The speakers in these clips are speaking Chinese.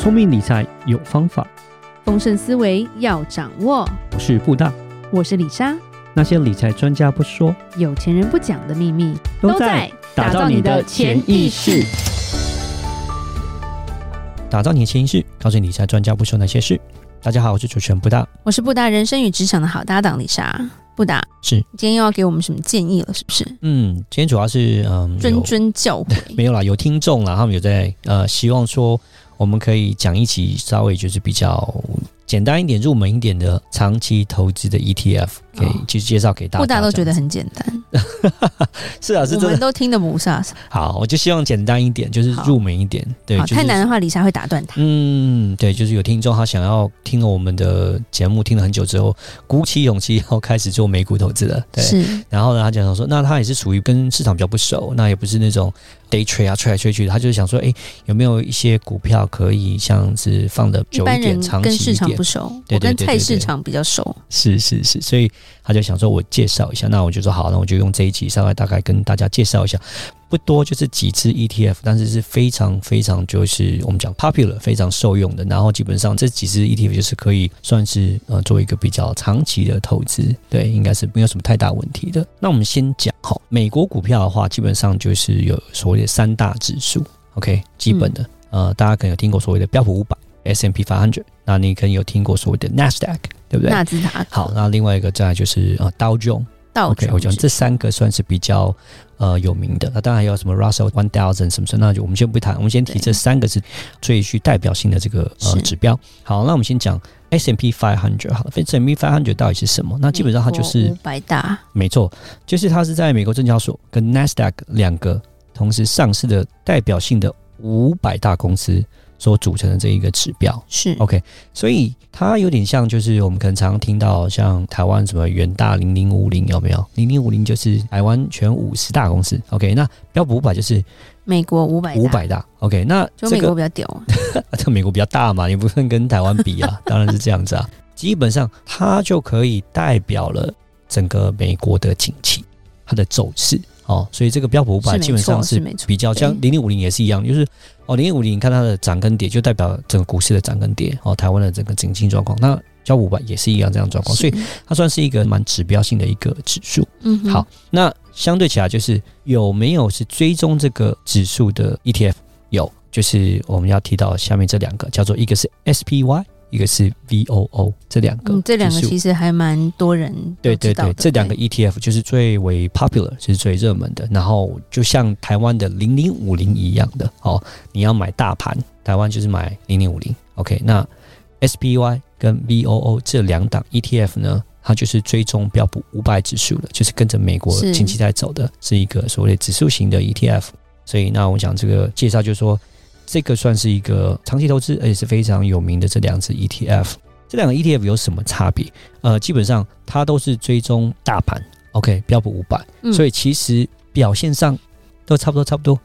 聪明理财有方法，丰盛思维要掌握。我是布大，我是李莎。那些理财专家不说，有钱人不讲的秘密，都在打造你的潜意识。打造你的潜意识，告诉你理财专家不说那些事。大家好，我是主持人布大，我是布大人生与职场的好搭档李莎。布大是，今天又要给我们什么建议了？是不是？嗯，今天主要是嗯，谆谆教诲。没有啦，有听众啦，他们有在呃，希望说。我们可以讲一期稍微就是比较简单一点、入门一点的长期投资的 ETF，可以去介绍给大家。大家都觉得很简单，是啊，是真的，我们都听得不飒。好，我就希望简单一点，就是入门一点。对，就是、太难的话，李莎会打断他。嗯，对，就是有听众他想要听了我们的节目听了很久之后，鼓起勇气要开始做美股投资了。对，是。然后呢，他讲说，那他也是属于跟市场比较不熟，那也不是那种。day trade 啊，吹来吹去的，他就是想说，哎、欸，有没有一些股票可以像是放的久一点、长期一点？跟市场不熟，对对对对对，我跟菜市场比较熟。是是是，所以他就想说，我介绍一下。那我就说好，那我就用这一集稍微大概跟大家介绍一下。不多，就是几支 ETF，但是是非常非常就是我们讲 popular，非常受用的。然后基本上这几支 ETF 就是可以算是呃做一个比较长期的投资，对，应该是没有什么太大问题的。那我们先讲好，美国股票的话，基本上就是有所谓的三大指数，OK，基本的，嗯、呃，大家可能有听过所谓的标普五百 S M P 500，那你可能有听过所谓的 NASDAQ，对不对？纳斯达克。好，那另外一个再来就是呃 Dow Jones。OK，我讲这三个算是比较呃有名的，那当然还有什么 Russell One Thousand 什么什么，那就我们先不谈，我们先提这三个是最具代表性的这个呃指标。好，那我们先讲 S&P Five Hundred 好了，S&P Five Hundred 到底是什么？那基本上它就是五百大，没错，就是它是在美国证交所跟 NASDAQ 两个同时上市的代表性的五百大公司。所组成的这一个指标是 OK，所以它有点像，就是我们可能常常听到像台湾什么远大零零五零有没有？零零五零就是台湾全五十大公司。OK，那标普五百就是美国五百五百大。OK，那这个美国比较屌啊，这美国比较大嘛，你不能跟台湾比啊，当然是这样子啊。基本上它就可以代表了整个美国的景气，它的走势。哦，所以这个标普五百基本上是比较像零零五零也是一样，就是哦零零五零，你看它的涨跟跌就代表整个股市的涨跟跌哦，台湾的整个经济状况，那标普五百也是一样这样状况，所以它算是一个蛮指标性的一个指数。嗯，好，那相对起来就是有没有是追踪这个指数的 ETF？有，就是我们要提到下面这两个，叫做一个是 SPY。一个是 VOO，这两个、嗯，这两个其实还蛮多人对对对，这两个 ETF 就是最为 popular，就是最热门的。然后就像台湾的零零五零一样的哦，你要买大盘，台湾就是买零零五零。OK，那 SPY 跟 VOO 这两档 ETF 呢，它就是追踪标普五百指数的，就是跟着美国经济在走的，是，是一个所谓的指数型的 ETF。所以那我讲这个介绍就是说。这个算是一个长期投资，而且是非常有名的这两只 ETF。这两个 ETF 有什么差别？呃，基本上它都是追踪大盘，OK，标普五百，所以其实表现上都差不多，差不多。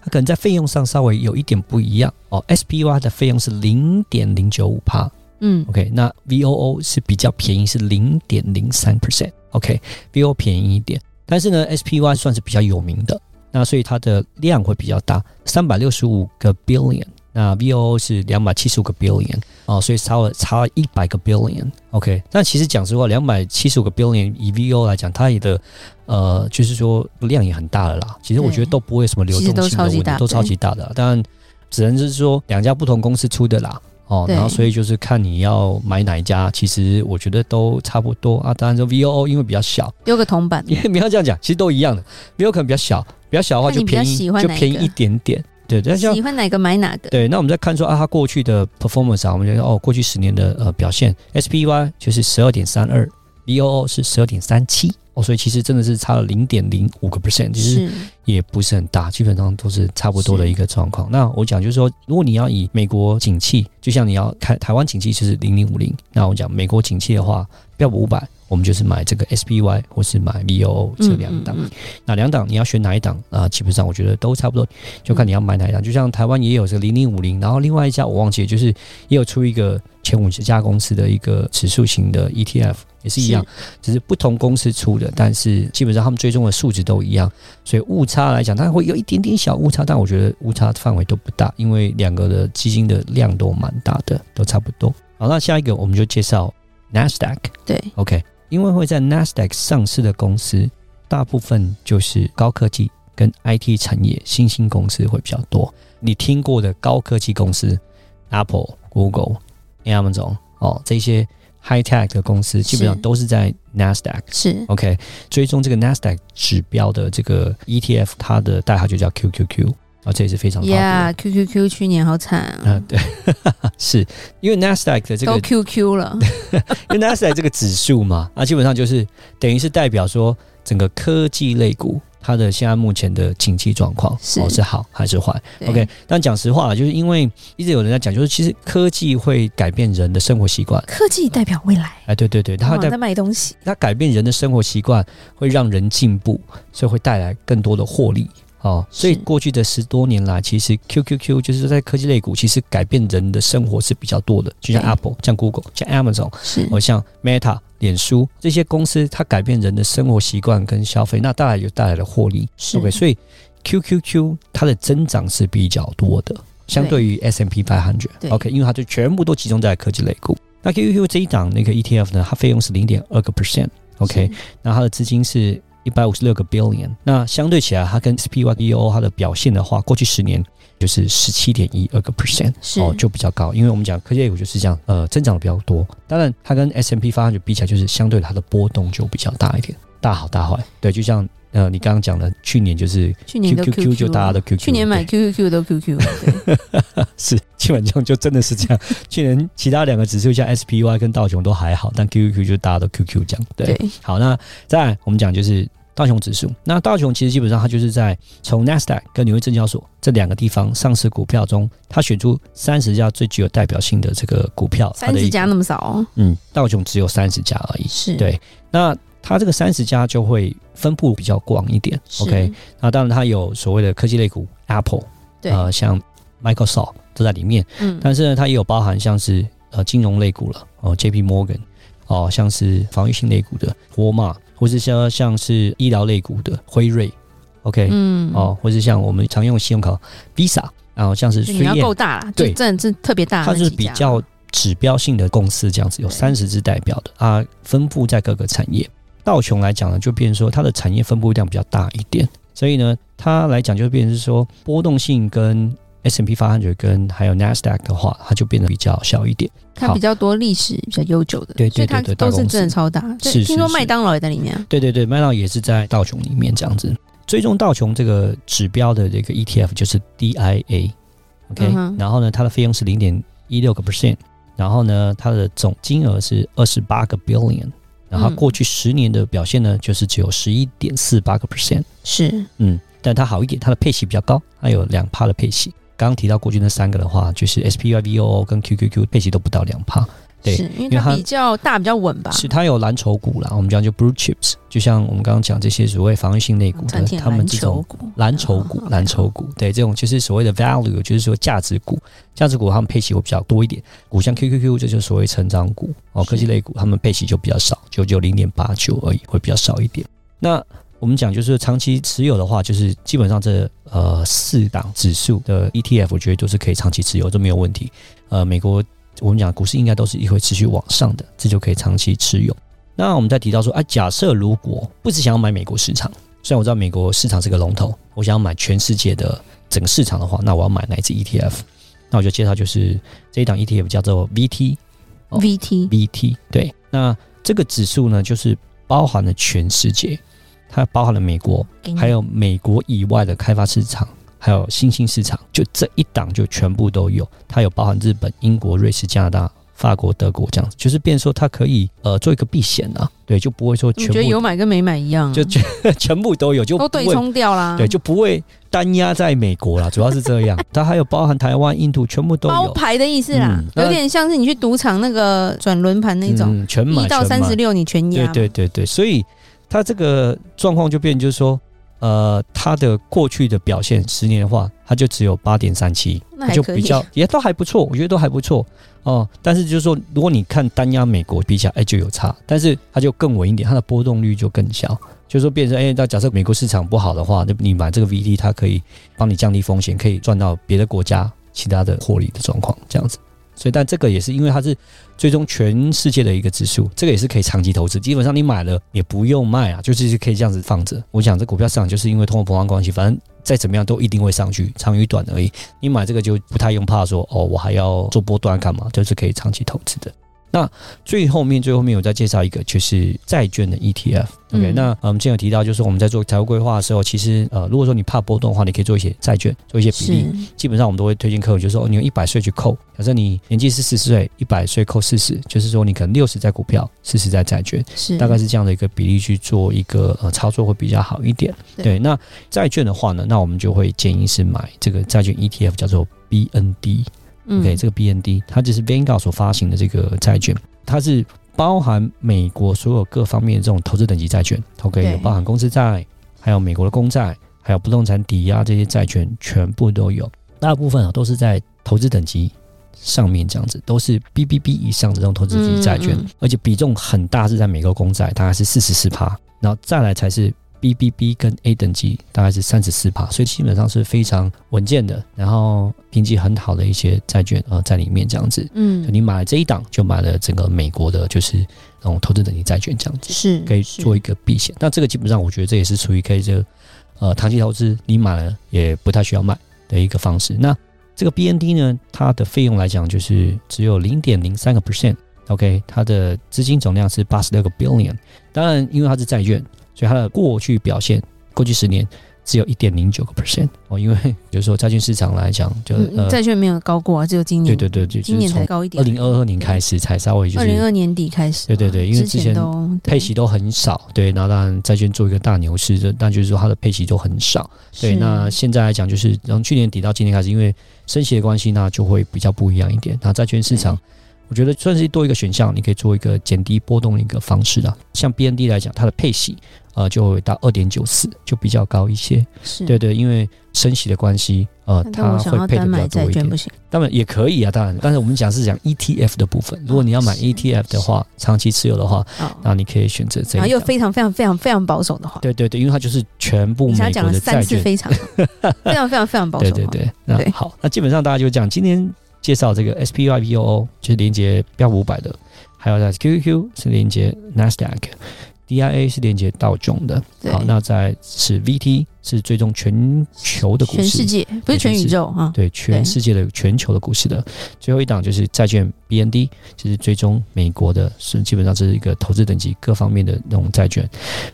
它可能在费用上稍微有一点不一样哦。SPY 的费用是零点零九五帕，嗯，OK，那 VOO 是比较便宜，是零点零三 percent，OK，VOO 便宜一点，但是呢，SPY 算是比较有名的。那所以它的量会比较大，三百六十五个 billion，那 VOO 是两百七十五个 billion 哦，所以差了差一百个 billion，OK。但其实讲实话，两百七十五个 billion 以 VOO 来讲，它也的呃，就是说量也很大了啦。其实我觉得都不会什么流动性的问题，都超级大的。当然，只能是说两家不同公司出的啦。哦，然后所以就是看你要买哪一家，其实我觉得都差不多啊。当然说 VOO 因为比较小，丢个铜板，因为不要这样讲，其实都一样的。VOO 可能比较小，比较小的话就便宜，就便宜一点点。对，喜欢哪个买哪个。对，那我们再看说啊，它过去的 performance 啊，我们觉得哦，过去十年的呃表现，SPY 就是十二点三二，VOO 是十二点三七。哦，所以其实真的是差了零点零五个 percent，其实也不是很大，基本上都是差不多的一个状况。那我讲就是说，如果你要以美国景气，就像你要看台湾景气，就是零零五零。那我讲美国景气的话，标普五百，我们就是买这个 SPY 或是买 VOO 这两档。那两档你要选哪一档啊？基本上我觉得都差不多，就看你要买哪一档。就像台湾也有这个零零五零，然后另外一家我忘记了，就是也有出一个前五十家公司的一个指数型的 ETF。也是一样，只是不同公司出的，但是基本上他们追踪的数值都一样，所以误差来讲，它会有一点点小误差，但我觉得误差范围都不大，因为两个的基金的量都蛮大的，都差不多。好，那下一个我们就介绍 NASDAQ。对，OK，因为会在 NASDAQ 上市的公司，大部分就是高科技跟 IT 产业新兴公司会比较多。你听过的高科技公司，Apple、Google、Amazon 哦，这些。High Tech 的公司基本上都是在 NASDAQ，是 OK，追踪这个 NASDAQ 指标的这个 ETF，它的代号就叫 QQQ，啊，这也是非常好的。Yeah，QQQ 去年好惨啊！啊，对，是因为 NASDAQ 的这个都 QQ 了，因为 NASDAQ 这个指数嘛，啊，基本上就是等于是代表说整个科技类股。它的现在目前的经济状况是、哦、是好还是坏？OK，但讲实话，就是因为一直有人在讲，就是其实科技会改变人的生活习惯。科技代表未来。哎，对对对，它在卖东西，它改变人的生活习惯，会让人进步，所以会带来更多的获利。哦，所以过去的十多年来，其实 QQQ 就是在科技类股，其实改变人的生活是比较多的，就像 Apple、像 Google、像 Amazon，是，或像 Meta、脸书这些公司，它改变人的生活习惯跟消费，那当然有带来了获利。是，OK，所以 QQQ 它的增长是比较多的，相对于 S M P 百 hundred，OK，因为它就全部都集中在科技类股。那 QQQ 这一档那个 ETF 呢，它费用是零点二个 percent，OK，那它的资金是。一百五十六个 billion，那相对起来，它跟 SPY VOO 它的表现的话，过去十年就是十七点一二个 percent，哦，就比较高。因为我们讲科技类股就是这样，呃，增长的比较多。当然，它跟 S M P 发展就比起来，就是相对它的波动就比较大一点，大好大坏。对，就像呃，你刚刚讲的，去年就是去年 QQQ 就大家都 QQ，去年买 QQQ 都 QQ，是基本上就真的是这样。去年其他两个指数像 SPY 跟道琼都还好，但 QQQ 就大家都 QQ 这样。对，对好，那再来我们讲就是。道琼指数，那道琼其实基本上它就是在从 NASDAQ 跟纽约证交所这两个地方上市股票中，它选出三十家最具有代表性的这个股票。三十家那么少哦？嗯，道琼只有三十家而已。是对。那它这个三十家就会分布比较广一点。OK，那当然它有所谓的科技类股，Apple，对，呃，像 Microsoft 都在里面。嗯。但是呢，它也有包含像是呃金融类股了，哦，JP Morgan，哦，像是防御性类股的沃尔玛。或是像像是医疗类股的辉瑞，OK，嗯，哦，或是像我们常用信用卡 Visa，然后像是你要够大啦，对，真的是特别大，它是比较指标性的公司，这样子有三十只代表的啊，分布在各个产业。道琼来讲呢，就变成说它的产业分布量比较大一点，所以呢，它来讲就变成是说波动性跟。S&P 500跟还有 NASDAQ 的话，它就变得比较小一点。它比较多历史比较悠久的，对对对，对，都是真的超大。是，听说麦当劳也在里面啊。对对对，麦当劳也是在道琼里面这样子。追踪道琼这个指标的这个 ETF 就是 DIA，OK，、okay? 嗯、然后呢，它的费用是零点一六个 percent，然后呢，它的总金额是二十八个 billion，然后过去十年的表现呢，就是只有十一点四八个 percent。是，嗯，但它好一点，它的配息比较高，它有两趴的配息。刚刚提到过去那三个的话，就是 SPY VOO 跟 QQQ 配息都不到两趴，对，因为它比较大，比较稳吧。是它有蓝筹股啦，我们讲就 Blue Chips，就像我们刚刚讲这些所谓防御性类股的，他们这种蓝筹股、蓝筹股，对，这种就是所谓的 value，就是说价值股，价值股他们配息会比较多一点。股像 QQQ 这就是所谓成长股哦，科技类股他们配息就比较少，就就零点八九而已，会比较少一点。那我们讲就是长期持有的话，就是基本上这呃四档指数的 ETF，我觉得都是可以长期持有，这没有问题。呃，美国我们讲股市应该都是会持续往上的，这就可以长期持有。那我们再提到说，啊，假设如果不只想要买美国市场，虽然我知道美国市场是个龙头，我想要买全世界的整个市场的话，那我要买哪一支 ETF？那我就介绍就是这一档 ETF 叫做 VT，VT，VT，、哦、VT，对。那这个指数呢，就是包含了全世界。它包含了美国，还有美国以外的开发市场，还有新兴市场，就这一档就全部都有。它有包含日本、英国、瑞士、加拿大、法国、德国这样子，就是变说它可以呃做一个避险啊，对，就不会说全部。我觉得有买跟没买一样，就全全部都有，就都对冲掉啦，对，就不会单压在美国啦，主要是这样。它还有包含台湾、印度，全部都有。包牌的意思啦，嗯、有点像是你去赌场那个转轮盘那种，嗯、全买一到三十六你全压。对对对对，所以。它这个状况就变，就是说，呃，它的过去的表现十年的话，它就只有八点三七，那就比较 也都还不错，我觉得都还不错哦。但是就是说，如果你看单压美国比起来，哎，就有差，但是它就更稳一点，它的波动率就更小就是说变成哎，那假设美国市场不好的话，那你买这个 VT，它可以帮你降低风险，可以赚到别的国家其他的获利的状况，这样子。所以，但这个也是因为它是最终全世界的一个指数，这个也是可以长期投资。基本上你买了也不用卖啊，就是可以这样子放着。我想这股票市场就是因为通货膨胀关系，反正再怎么样都一定会上去，长与短而已。你买这个就不太用怕说哦，我还要做波段干嘛？就是可以长期投资的。那最后面最后面我再介绍一个，就是债券的 ETF。OK，、嗯、那我们之前有提到，就是我们在做财务规划的时候，其实呃，如果说你怕波动的话，你可以做一些债券，做一些比例。基本上我们都会推荐客户，就是说你用一百岁去扣，假设你年纪是四十岁，一百岁扣四十，就是说你可能六十在股票，四十在债券，是大概是这样的一个比例去做一个呃操作会比较好一点。对，对，那债券的话呢，那我们就会建议是买这个债券 ETF，叫做 BND。OK，这个 BND 它就是 Vanguard 所发行的这个债券，它是包含美国所有各方面的这种投资等级债券。OK，有包含公司债，还有美国的公债，还有不动产抵押这些债券，全部都有。大部分啊都是在投资等级上面这样子，都是 BBB 以上的这种投资等级债券，嗯嗯，而且比重很大是在美国公债，大概是四十四趴，然后再来才是。BBB 跟 A 等级大概是三十四趴，所以基本上是非常稳健的，然后评级很好的一些债券呃在里面这样子。嗯，你买了这一档就买了整个美国的，就是那种投资等级债券这样子，是可以做一个避险。那这个基本上我觉得这也是属于可以这个呃长期投资，你买了也不太需要卖的一个方式。那这个 BND 呢，它的费用来讲就是只有零点零三个 percent，OK，它的资金总量是八十六个 billion，当然因为它是债券。所以它的过去表现，过去十年只有一点零九个 percent 哦，因为比 如说债券市场来讲，就债券没有高过啊，只有今年，对对对，今年才高一点。二零二二年开始才稍微就是二零二二年底开始，对对对，因为之前配息都很少，对，然后当然债券做一个大牛市，的，那就是说它的配息都很少，对。那现在来讲，就是从去年底到今年开始，因为升息的关系，那就会比较不一样一点。那债券市场。我觉得算是多一个选项，你可以做一个减低波动的一个方式的。像 BND 来讲，它的配息呃就会到二点九四，就比较高一些。是，对对，因为升息的关系，呃，它会配的比较多一点。当然也可以啊，当然，但是我们讲是讲 ETF 的部分。如果你要买 ETF 的话，长期持有的话，那你可以选择这样。又非常非常非常非常保守的话，对对对，因为它就是全部美国的债券，非常 非常非常非常保守。对对对，那好，那基本上大家就讲今天。介绍这个 SPYPOO 就是连接标普五百的，还有在 QQQ 是连接 NASDAQ，DIA 是连接道琼的。好，那在是 VT 是追踪全球的股市，全世界不是全宇宙啊？对，全世界的全球的股市的。最后一档就是债券 BND，就是追踪美国的，是基本上这是一个投资等级各方面的那种债券。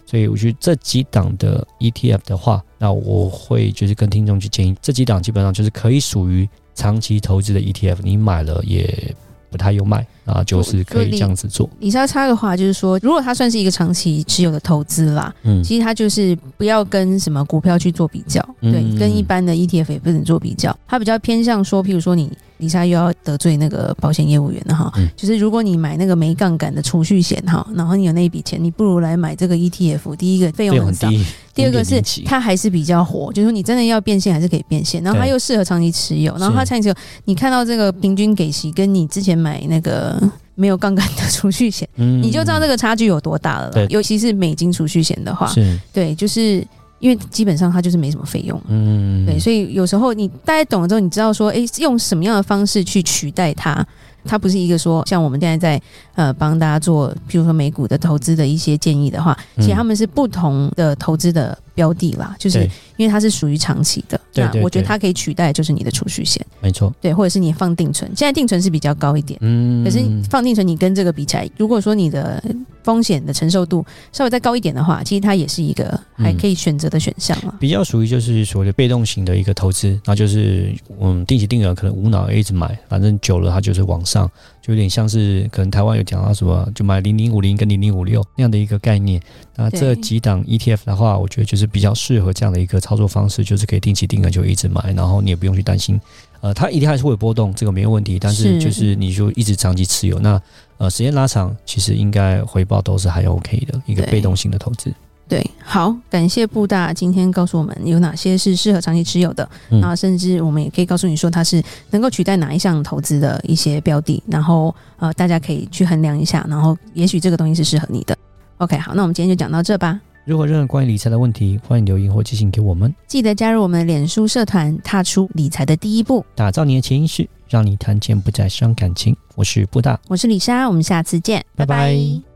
所以我觉得这几档的 ETF 的话，那我会就是跟听众去建议，这几档基本上就是可以属于。长期投资的 ETF，你买了也不太用卖。啊，就是可以这样子做。李莎插的话就是说，如果它算是一个长期持有的投资啦，嗯，其实它就是不要跟什么股票去做比较，对，跟一般的 ETF 也不能做比较，它比较偏向说，譬如说你。李莎又要得罪那个保险业务员了哈，嗯、就是如果你买那个没杠杆的储蓄险哈，然后你有那一笔钱，你不如来买这个 ETF。第一个费用很低，第二个是它还是比较活，就是说你真的要变现还是可以变现，然后它又适合长期持有，然后它长期持有，你看到这个平均给息跟你之前买那个没有杠杆的储蓄险，嗯、你就知道这个差距有多大了。尤其是美金储蓄险的话，是对，就是。因为基本上它就是没什么费用，嗯，对，所以有时候你大概懂了之后，你知道说，哎，用什么样的方式去取代它？它不是一个说像我们现在在呃帮大家做，譬如说美股的投资的一些建议的话，其实他们是不同的投资的标的啦，就是因为它是属于长期的，对，那我觉得它可以取代就是你的储蓄险，没错，对，或者是你放定存，现在定存是比较高一点，嗯，可是放定存你跟这个比起来，如果说你的风险的承受度稍微再高一点的话，其实它也是一个还可以选择的选项嘛。比较属于就是所谓的被动型的一个投资，那就是嗯定期定额可能无脑一直买，反正久了它就是往上，就有点像是可能台湾有讲到什么，就买零零五零跟零零五六那样的一个概念。那这几档 ETF 的话，我觉得就是比较适合这样的一个操作方式，就是可以定期定额就一直买，然后你也不用去担心。呃，它一定还是会有波动，这个没有问题。但是就是你就一直长期持有，那呃时间拉长，其实应该回报都是还 OK 的一个被动性的投资。对，好，感谢布大今天告诉我们有哪些是适合长期持有的，嗯、然后甚至我们也可以告诉你说它是能够取代哪一项投资的一些标的，然后呃大家可以去衡量一下，然后也许这个东西是适合你的。OK，好，那我们今天就讲到这吧。如果任何关于理财的问题，欢迎留言或寄信给我们。记得加入我们的脸书社团，踏出理财的第一步，打造你的潜意识，让你谈钱不再伤感情。我是布大，我是李莎，我们下次见，拜拜。拜拜。